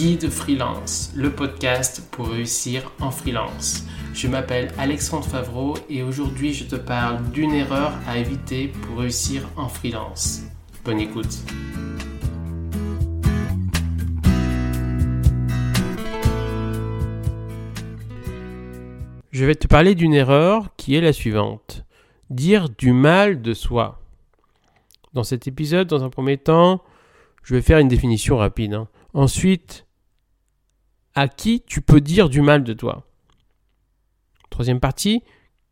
Guide Freelance, le podcast pour réussir en freelance. Je m'appelle Alexandre Favreau et aujourd'hui je te parle d'une erreur à éviter pour réussir en freelance. Bonne écoute. Je vais te parler d'une erreur qui est la suivante. Dire du mal de soi. Dans cet épisode, dans un premier temps, je vais faire une définition rapide. hein. Ensuite, à qui tu peux dire du mal de toi Troisième partie,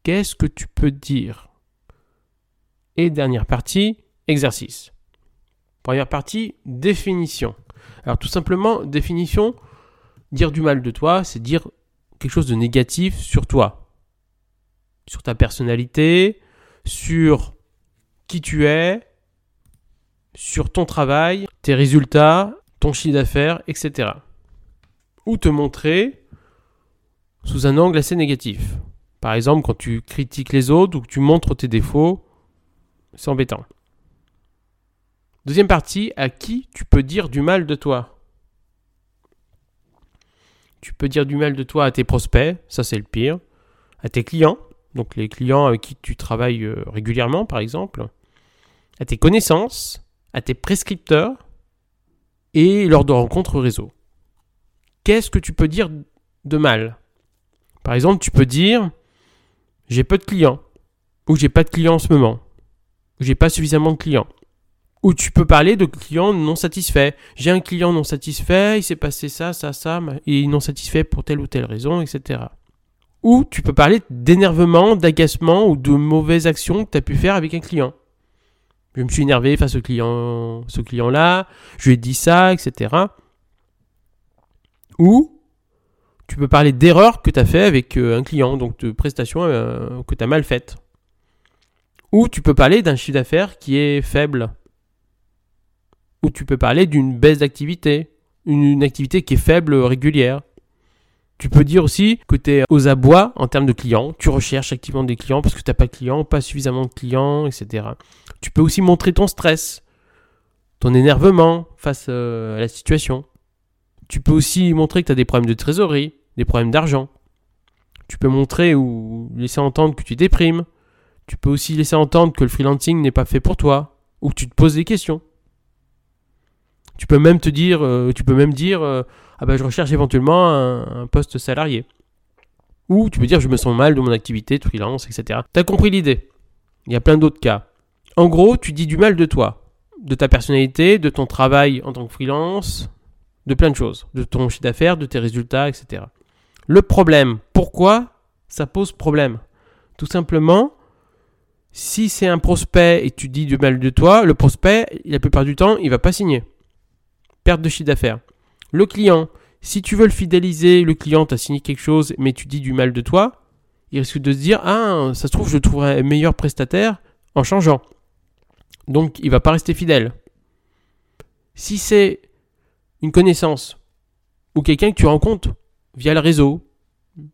qu'est-ce que tu peux dire? Et dernière partie, exercice. Première partie, définition. Alors tout simplement, définition, dire du mal de toi, c'est dire quelque chose de négatif sur toi, sur ta personnalité, sur qui tu es, sur ton travail, tes résultats, ton chiffre d'affaires, etc. Ou te montrer sous un angle assez négatif. Par exemple, quand tu critiques les autres ou que tu montres tes défauts, c'est embêtant. Deuxième partie, à qui tu peux dire du mal de toi? Tu peux dire du mal de toi à tes prospects, ça c'est le pire, à tes clients, donc les clients avec qui tu travailles euh, régulièrement par exemple, à tes connaissances, à tes prescripteurs et lors de rencontres réseau. Qu'est-ce que tu peux dire de mal? Par exemple, tu peux dire j'ai peu de clients ou j'ai pas de clients en ce moment ou j'ai pas suffisamment de clients. Ou tu peux parler de clients non satisfaits. J'ai un client non satisfait, il s'est passé ça, ça, ça, il est non satisfait pour telle ou telle raison, etc. Ou tu peux parler d'énervement, d'agacement ou de mauvaises actions que tu as pu faire avec un client. Je me suis énervé face au client, ce client-là, je lui ai dit ça, etc. Ou tu peux parler d'erreurs que tu as fait avec euh, un client, donc de prestations euh, que tu as mal faites. Ou tu peux parler d'un chiffre d'affaires qui est faible. Ou tu peux parler d'une baisse d'activité, une, activité qui est faible régulière. Tu peux dire aussi que tu es aux abois en termes de clients. Tu recherches activement des clients parce que tu n'as pas de clients, pas suffisamment de clients, etc. Tu peux aussi montrer ton stress, ton énervement face euh, à la situation. Tu peux aussi montrer que tu as des problèmes de trésorerie, des problèmes d'argent. Tu peux montrer ou laisser entendre que tu déprimes. Tu peux aussi laisser entendre que le freelancing n'est pas fait pour toi ou que tu te poses des questions. Tu peux même te dire, euh, tu peux même dire, euh, ah ben je recherche éventuellement un, poste salarié. Ou tu peux dire, je me sens mal de mon activité de freelance, etc. T'as compris l'idée? Il y a plein d'autres cas. En gros, tu dis du mal de toi, de ta personnalité, de ton travail en tant que freelance, de plein de choses, de ton chiffre d'affaires, de tes résultats, etc. Le problème, pourquoi ça pose problème? Tout simplement, si c'est un prospect et tu dis du mal de toi, le prospect, la plupart du temps, il va pas signer. Perte de chiffre d'affaires. Le client, si tu veux le fidéliser, le client t'a signé quelque chose, mais tu dis du mal de toi, il risque de se dire Ah, ça se trouve, je trouverai un meilleur prestataire en changeant. Donc, il va pas rester fidèle. Si c'est une connaissance ou quelqu'un que tu rencontres via le réseau,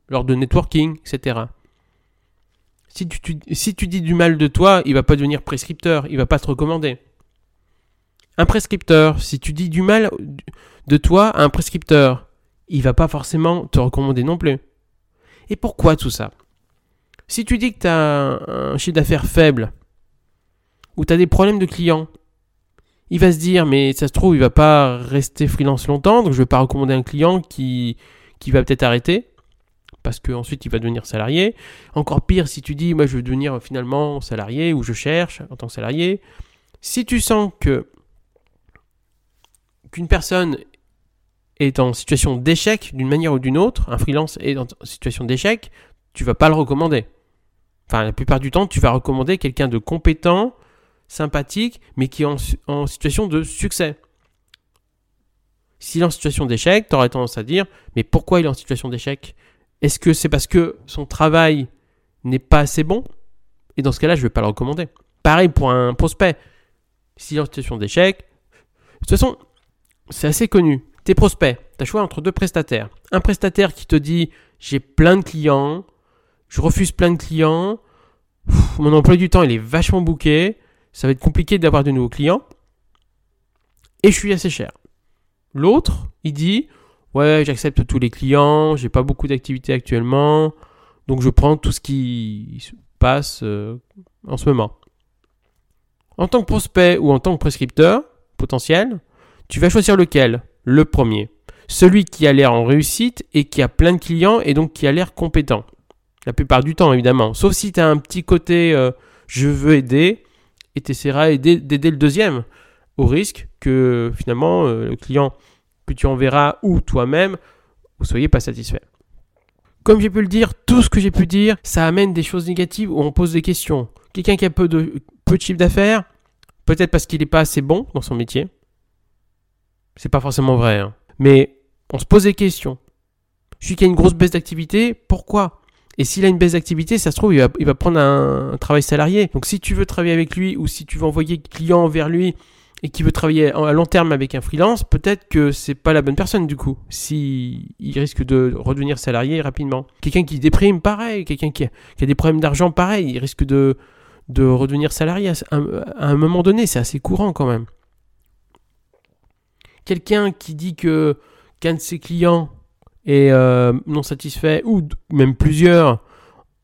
lors de networking, etc. Si tu, si tu dis du mal de toi, il va pas devenir prescripteur, il va pas te recommander. Un prescripteur, si tu dis du mal de toi à un prescripteur, il va pas forcément te recommander non plus. Et pourquoi tout ça? Si tu dis que tu as un chiffre d'affaires faible, ou tu as des problèmes de clients, il va se dire mais ça se trouve il va pas rester freelance longtemps, donc je vais pas recommander un client qui, qui va peut-être arrêter parce qu'ensuite il va devenir salarié. Encore pire si tu dis moi je veux devenir finalement salarié ou je cherche en tant que salarié. Si tu sens que qu'une personne est en situation d'échec d'une manière ou d'une autre, un freelance est en situation d'échec, tu vas pas le recommander. Enfin, la plupart du temps, tu vas recommander quelqu'un de compétent, sympathique, mais qui est en, situation de succès. S'il est en situation d'échec, tu aurais tendance à dire, mais pourquoi il est en situation d'échec? Est-ce que c'est parce que son travail n'est pas assez bon? Et dans ce cas-là, je ne vais pas le recommander. Pareil pour un prospect. S'il est en situation d'échec, de toute façon, c'est assez connu. Tes prospects, tu as choix entre deux prestataires. Un prestataire qui te dit j'ai plein de clients, je refuse plein de clients, mon emploi du temps il est vachement bouqué, ça va être compliqué d'avoir de nouveaux clients, et je suis assez cher. L'autre, il dit Ouais, j'accepte tous les clients, j'ai pas beaucoup d'activités actuellement, donc je prends tout ce qui se passe euh, en ce moment. En tant que prospect ou en tant que prescripteur potentiel, tu vas choisir lequel? Le premier. Celui qui a l'air en réussite et qui a plein de clients et donc qui a l'air compétent. La plupart du temps, évidemment. Sauf si tu as un petit côté euh, je veux aider et tu essaieras d'aider le deuxième. Au risque que finalement euh, le client que tu enverras ou toi-même, vous soyez pas satisfait. Comme j'ai pu le dire, tout ce que j'ai pu dire, ça amène des choses négatives où on pose des questions. Quelqu'un qui a peu de, peu de chiffre d'affaires, peut-être parce qu'il n'est pas assez bon dans son métier. C'est pas forcément vrai. Hein. Mais on se pose des questions. Celui qui a une grosse baisse d'activité, pourquoi? Et s'il a une baisse d'activité, ça se trouve, il va, prendre un, un, travail salarié. Donc si tu veux travailler avec lui ou si tu veux envoyer client vers lui et qui veut travailler à long terme avec un freelance, peut-être que c'est pas la bonne personne du coup. Si il risque de redevenir salarié rapidement. Quelqu'un qui déprime, pareil. Quelqu'un qui, a des problèmes d'argent, pareil. Il risque de, de redevenir salarié à, un moment donné. C'est assez courant quand même. Quelqu'un qui dit que qu'un de ses clients est euh, non satisfait ou même plusieurs,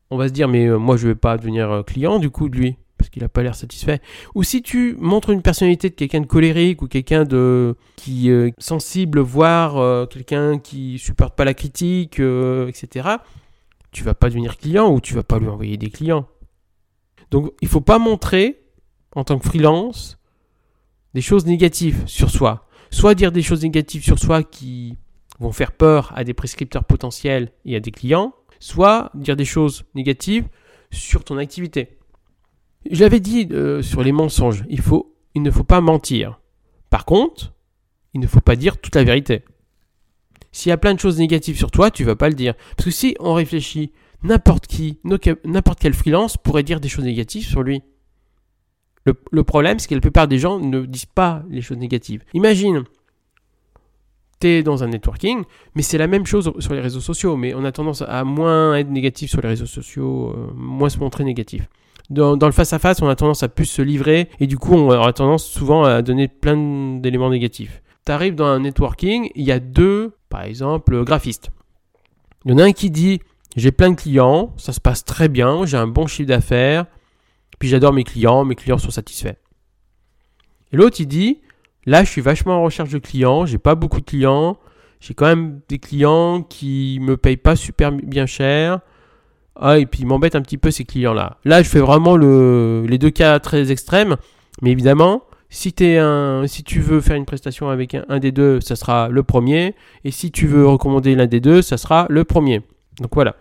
on va se dire mais euh, moi je vais pas devenir euh, client du coup de lui parce qu'il n'a pas l'air satisfait. Ou si tu montres une personnalité de quelqu'un de colérique ou quelqu'un de qui sensible, voire quelqu'un qui supporte pas la critique, etc. Tu vas pas devenir client ou tu vas pas lui envoyer des clients. Donc il faut pas montrer en tant que freelance des choses négatives sur soi. Soit dire des choses négatives sur soi qui vont faire peur à des prescripteurs potentiels et à des clients, soit dire des choses négatives sur ton activité. J'avais dit euh, sur les mensonges, il, faut, ne faut pas mentir. Par contre, il ne faut pas dire toute la vérité. S'il y a plein de choses négatives sur toi, tu vas pas le dire. Parce que si on réfléchit, n'importe qui, n'importe quel freelance pourrait dire des choses négatives sur lui. Le problème, c'est que la plupart des gens ne disent pas les choses négatives. Imagine, tu es dans un networking, mais c'est la même chose sur les réseaux sociaux, mais on a tendance à moins être négatif sur les réseaux sociaux, euh, moins se montrer négatif dans, le face-à-face, on a tendance à plus se livrer et du coup, on a tendance souvent à donner plein d'éléments négatifs. Tu arrives dans un networking, il y a deux, par exemple, graphistes. Il y en a un qui dit J'ai plein de clients, ça se passe très bien, j'ai un bon chiffre d'affaires, puis j'adore mes clients, mes clients sont satisfaits. Et l'autre, il dit Là, je suis vachement en recherche de clients, j'ai pas beaucoup de clients, j'ai quand même des clients qui me payent pas super bien cher, ah, et puis il m'embête un petit peu ces clients-là. Là, je fais vraiment le, les deux cas très extrêmes. Mais évidemment, si, un, tu veux faire une prestation avec un, des deux, ça sera le premier. Et si tu veux recommander l'un des deux, ça sera le premier. Donc voilà.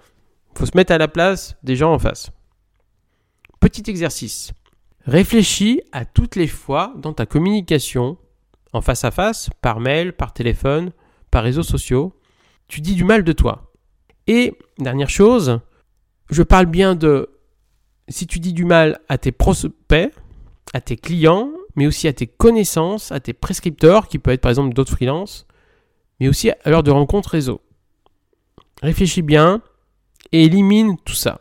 Il faut se mettre à la place des gens en face. Petit exercice. Réfléchis à toutes les fois dans ta communication, en face à face, par mail, par téléphone, par réseaux sociaux, tu dis du mal de toi. Et dernière chose, je parle bien de si tu dis du mal à tes prospects, à tes clients, mais aussi à tes connaissances, à tes prescripteurs, qui peuvent être par exemple d'autres freelances, mais aussi à l'heure de rencontre réseau. Réfléchis bien et élimine tout ça.